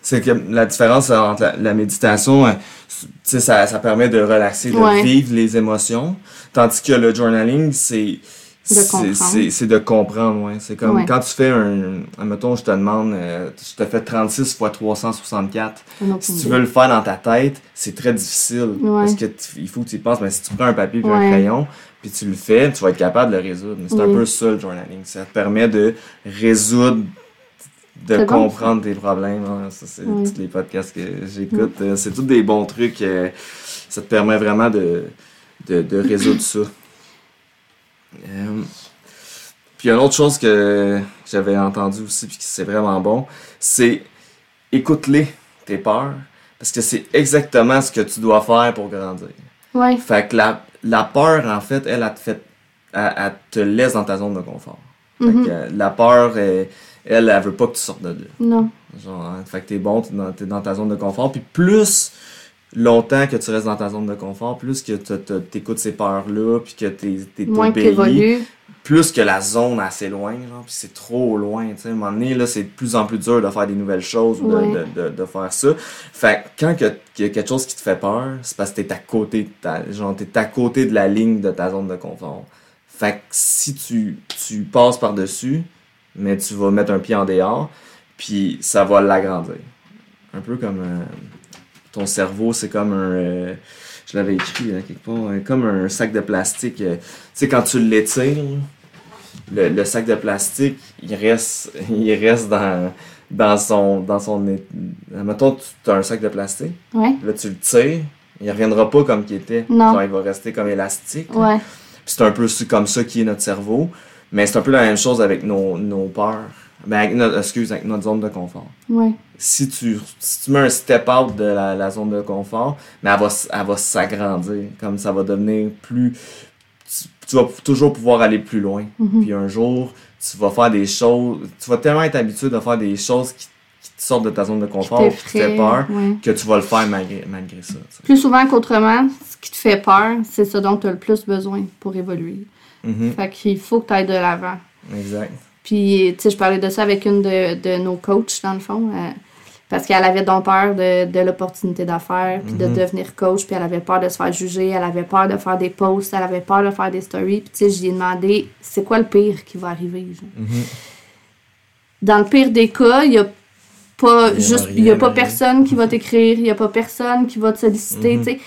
Speaker 3: C'est que la différence entre la, la méditation, euh, tu sais, ça, ça permet de relaxer, de
Speaker 2: Ouais.
Speaker 3: vivre les émotions. Tandis que le journaling, c'est. c'est- de comprendre, ouais. C'est comme
Speaker 2: Ouais.
Speaker 3: quand tu fais un. Admettons, je te demande, euh, je te fais 36 fois 364.
Speaker 2: une autre
Speaker 3: Si tu veux le faire dans ta tête, c'est très difficile.
Speaker 2: Ouais.
Speaker 3: Parce que il faut que tu y penses. Mais si tu prends un papier et un crayon, puis tu le fais, tu vas être capable de le résoudre. Mais c'est un peu ça le journaling. Ça te permet de résoudre, de comprendre tes problèmes. hein. Ça, c'est
Speaker 2: Oui.
Speaker 3: tous les podcasts que j'écoute. euh, C'est tous des bons trucs. euh, ça te permet vraiment de, de, de résoudre ça. Euh, puis une autre chose que j'avais entendu aussi, puis que c'est vraiment bon, c'est écoute-les, tes peurs, parce que c'est exactement ce que tu dois faire pour grandir.
Speaker 2: Ouais.
Speaker 3: Fait que la, la peur, en fait, elle, elle te, fait, elle, elle te laisse dans ta zone de confort. Fait
Speaker 2: Mhm.
Speaker 3: que, euh, la peur, elle, elle, elle veut pas que tu sortes de là.
Speaker 2: Non.
Speaker 3: Genre, hein, fait que t'es bon, t'es dans, dans ta zone de confort. Puis plus longtemps que tu restes dans ta zone de confort, plus que t'écoutes ces peurs-là, puis que t'es t'es
Speaker 2: Moins t'évolues.
Speaker 3: Plus que la zone elle s'éloigne, genre, puis c'est trop loin, tu sais. À un moment donné, là, c'est de plus en plus dur de faire des nouvelles choses ou de,
Speaker 2: Ouais.
Speaker 3: de, de, de faire ça. Fait que quand que- qu'il y a quelque chose qui te fait peur, c'est parce que t'es à côté de ta, genre, t'es à côté de la ligne de ta zone de confort. Fait que si tu, tu passes par-dessus, mais tu vas mettre un pied en dehors, puis ça va l'agrandir. Un peu comme euh, ton cerveau, c'est comme un. euh, je l'avais écrit là, quelque part, euh, comme un sac de plastique. euh, tu sais, quand tu l'étires, le, le sac de plastique, il reste, il reste dans, dans son. Dans son Mettons, tu as un sac de plastique,
Speaker 2: Ouais.
Speaker 3: là tu le tires, il reviendra pas comme qu'il était.
Speaker 2: Non.
Speaker 3: Genre, il va rester comme élastique.
Speaker 2: Ouais.
Speaker 3: Puis c'est un peu comme ça qui est notre cerveau. Mais c'est un peu la même chose avec nos, nos peurs. Ben, avec notre, excuse, avec notre zone de confort.
Speaker 2: Ouais.
Speaker 3: Si tu, si tu mets un step out de la, la zone de confort, mais elle va, elle va s'agrandir. Comme ça va devenir plus. Tu, tu vas toujours pouvoir aller plus loin.
Speaker 2: Mhm.
Speaker 3: Puis un jour, tu vas faire des choses. Tu vas tellement être habitué de faire des choses qui, qui te sortent de ta zone de confort, qui te fait peur,
Speaker 2: ouais.
Speaker 3: que tu vas le faire malgré, malgré ça.
Speaker 2: Plus souvent qu'autrement, ce qui te fait peur, c'est ce dont tu as le plus besoin pour évoluer.
Speaker 3: Mhm,
Speaker 2: Fait qu'il faut que tu ailles de l'avant.
Speaker 3: Exact.
Speaker 2: Puis, tu sais, je parlais de ça avec une de, de nos coachs, dans le fond, euh, parce qu'elle avait donc peur de, de l'opportunité d'affaires, puis de
Speaker 3: Mhm.
Speaker 2: devenir coach, puis elle avait peur de se faire juger, elle avait peur de faire des posts, elle avait peur de faire des stories. Puis, tu sais, je lui ai demandé, c'est quoi le pire qui va arriver?
Speaker 3: Mhm.
Speaker 2: Dans le pire des cas, il y a pas
Speaker 3: Il
Speaker 2: juste il y a pas personne qui va t'écrire, il y a pas personne qui va te solliciter, tu sais.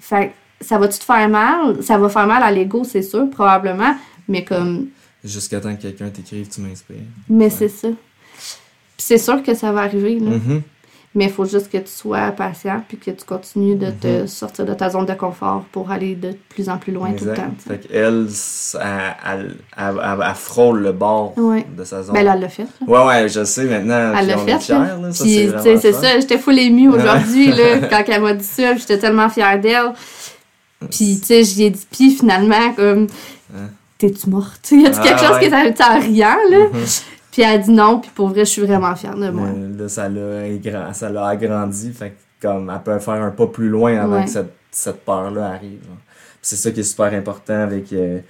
Speaker 2: Fait que ça va-tu te faire mal? Ça va faire mal à l'ego, c'est sûr, probablement, mais comme
Speaker 3: Jusqu'à temps que quelqu'un t'écrive, tu m'inspires.
Speaker 2: mais c'est ça. C'est sûr que ça va arriver, là.
Speaker 3: Mhm.
Speaker 2: mais il faut juste que tu sois patient puis que tu continues de te
Speaker 3: Mhm.
Speaker 2: sortir de ta zone de confort pour aller de plus en plus loin tout le temps.
Speaker 3: Fait qu'elle, elle, elle, elle- frôle le bord
Speaker 2: Ouais.
Speaker 3: de sa zone.
Speaker 2: Ben là, elle l'a fait. là.
Speaker 3: Ouais, ouais, je sais maintenant.
Speaker 2: Elle l'a fait. là.
Speaker 3: Ça,
Speaker 2: Puis,
Speaker 3: c'est
Speaker 2: ça. J'étais full émue aujourd'hui, là, quand elle m'a dit ça. J'étais tellement fière d'elle. Puis, tu sais, j'y ai dit, puis finalement, comme,
Speaker 3: Hein?
Speaker 2: T'es-tu morte? Y a-tu
Speaker 3: Ah,
Speaker 2: quelque chose
Speaker 3: ouais.
Speaker 2: qui est arrivé en riant, là?
Speaker 3: Mhm.
Speaker 2: Puis elle a dit non, puis pour vrai, je suis vraiment fière de moi.
Speaker 3: Mais là, ça l'a ça l'a agrandi. Fait que, comme, elle peut faire un pas plus loin avant
Speaker 2: Ouais.
Speaker 3: que cette, cette peur-là arrive. Puis C'est ça qui est super important avec. euh,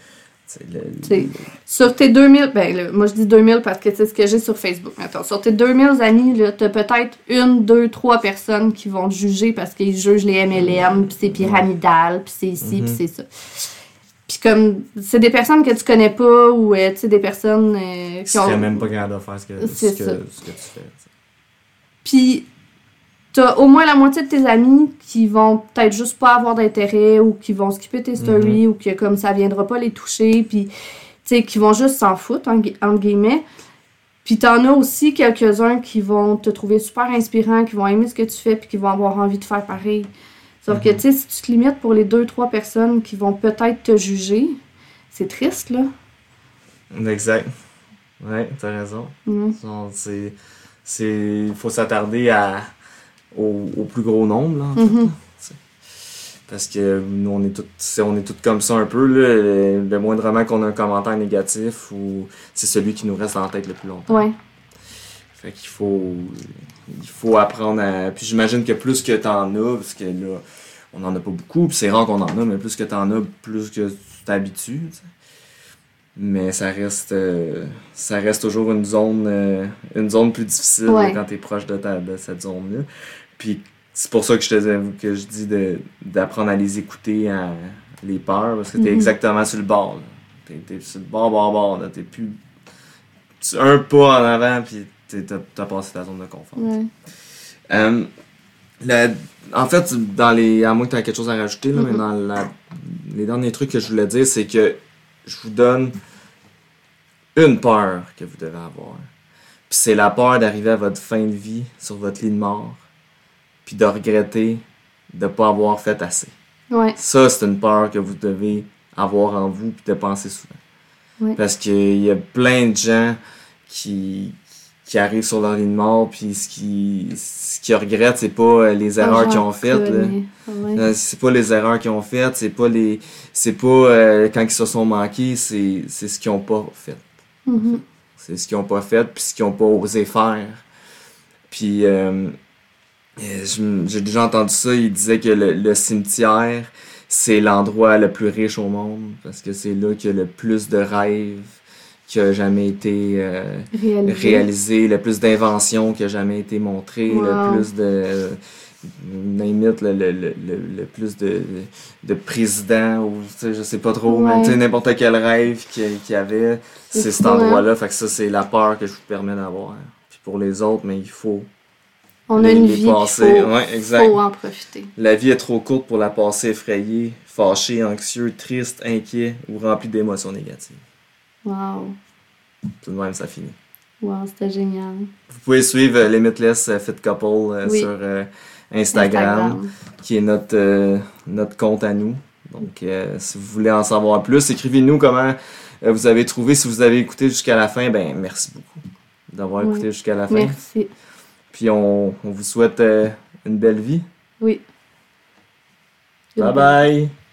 Speaker 3: tu le-
Speaker 2: Tu Sur tes 2000, ben là, moi je dis 2000 parce que c'est ce que j'ai sur Facebook. Attends, sur tes 2000 amis, là, t'as peut-être une, deux, trois personnes qui vont te juger parce qu'ils jugent les MLM, puis c'est pyramidal, puis c'est ici,
Speaker 3: Mhm.
Speaker 2: puis c'est ça. Puis comme, c'est des personnes que tu connais pas ou, euh, tu sais, des personnes euh,
Speaker 3: Tu
Speaker 2: qui ont...
Speaker 3: même pas capable de faire ce que, ce que,
Speaker 2: ça.
Speaker 3: ce que tu fais. tu.
Speaker 2: Puis, t'as au moins la moitié de tes amis qui vont peut-être juste pas avoir d'intérêt ou qui vont skipper tes stories ou que comme ça viendra pas les toucher, puis, tu sais, qui vont juste s'en foutre, en entre guillemets. Puis t'en as aussi quelques-uns qui vont te trouver super inspirant, qui vont aimer ce que tu fais, puis qui vont avoir envie de faire pareil. Sauf que, tu sais, si tu te limites pour les deux, trois personnes qui vont peut-être te juger, c'est triste, là.
Speaker 3: Exact. Ouais, t'as raison.
Speaker 2: Mhm.
Speaker 3: C'est. Il faut s'attarder à, au, au plus gros nombre, là, en fait,
Speaker 2: Mhm.
Speaker 3: là. Parce que nous, on est tous on est tous comme ça un peu, là. Le, le moindrement qu'on a un commentaire négatif, ou c'est celui qui nous reste en tête le plus longtemps.
Speaker 2: Ouais.
Speaker 3: Fait qu'il faut. Il faut apprendre à. Puis j'imagine que plus que t'en as, parce que là, on en a pas beaucoup, puis c'est rare qu'on en a, mais plus que t'en as, plus que tu t'habitues. Mais ça reste. euh, ça reste toujours une zone. euh, une zone plus difficile
Speaker 2: Ouais.
Speaker 3: quand t'es proche de, ta, de cette zone-là. Puis c'est pour ça que je te dis- que je dis de- d'apprendre à les écouter, à les peurs, parce que t'es
Speaker 2: Mhm.
Speaker 3: exactement sur le bord. T'es t'es sur le bord, bord, bord. T'es plus. un pas en avant, puis t'as t'as passé ta zone de confort.
Speaker 2: Ouais.
Speaker 3: Euh, en fait, dans les, à moins que tu aies quelque chose à rajouter, là, mais
Speaker 2: Mhm.
Speaker 3: dans la- les derniers trucs que je voulais dire, c'est que je vous donne une peur que vous devez avoir. Puis c'est la peur d'arriver à votre fin de vie sur votre lit de mort, puis de regretter de ne pas avoir fait assez.
Speaker 2: Ouais.
Speaker 3: Ça, c'est une peur que vous devez avoir en vous puis de penser souvent.
Speaker 2: Ouais.
Speaker 3: Parce qu'il y a plein de gens qui, qui arrivent sur leur lit de mort puis ce qu'ils ce qu'ils regrettent, c'est pas euh, les erreurs qu'ils ont faites.
Speaker 2: Ouais.
Speaker 3: Euh, C'est pas les erreurs qu'ils ont faites, c'est pas les c'est pas euh, quand ils se sont manqués, c'est c'est ce qu'ils ont pas fait.
Speaker 2: Mhm.
Speaker 3: C'est ce qu'ils ont pas fait, puis ce qu'ils ont pas osé faire. Puis, euh, euh, j'ai déjà entendu ça, il disait que le, le cimetière, c'est l'endroit le plus riche au monde, parce que c'est là qu'il y a le plus de rêves qui a jamais été euh,
Speaker 2: Réalisé.
Speaker 3: réalisé, le plus d'inventions qui a jamais été montré,
Speaker 2: Wow.
Speaker 3: le plus de... it, le, le, le, le, plus de, de présidents ou je sais pas trop, mais
Speaker 2: Ouais.
Speaker 3: tu sais, n'importe quel rêve qu'il y avait,
Speaker 2: C'est
Speaker 3: cet endroit-là. Fait que ça, c'est la peur que je vous permets d'avoir. Puis pour les autres, mais il faut
Speaker 2: On a une vie, il faut.
Speaker 3: Ouais,
Speaker 2: faut en profiter.
Speaker 3: La vie est trop courte pour la passer effrayée, fâchée, anxieux, triste, inquiet ou remplie d'émotions négatives.
Speaker 2: Wow.
Speaker 3: Tout de même, ça finit.
Speaker 2: Wow, c'était génial.
Speaker 3: Vous pouvez suivre euh, Limitless euh, Fit Couple euh,
Speaker 2: Oui.
Speaker 3: sur euh, Instagram, qui est notre, euh, notre compte à nous. Donc, si vous voulez en savoir plus, écrivez-nous comment vous avez trouvé. Si vous avez écouté jusqu'à la fin, ben merci beaucoup d'avoir
Speaker 2: Oui.
Speaker 3: écouté jusqu'à la fin.
Speaker 2: Merci.
Speaker 3: Puis on, on vous souhaite une belle vie.
Speaker 2: Oui.
Speaker 3: Bye bye!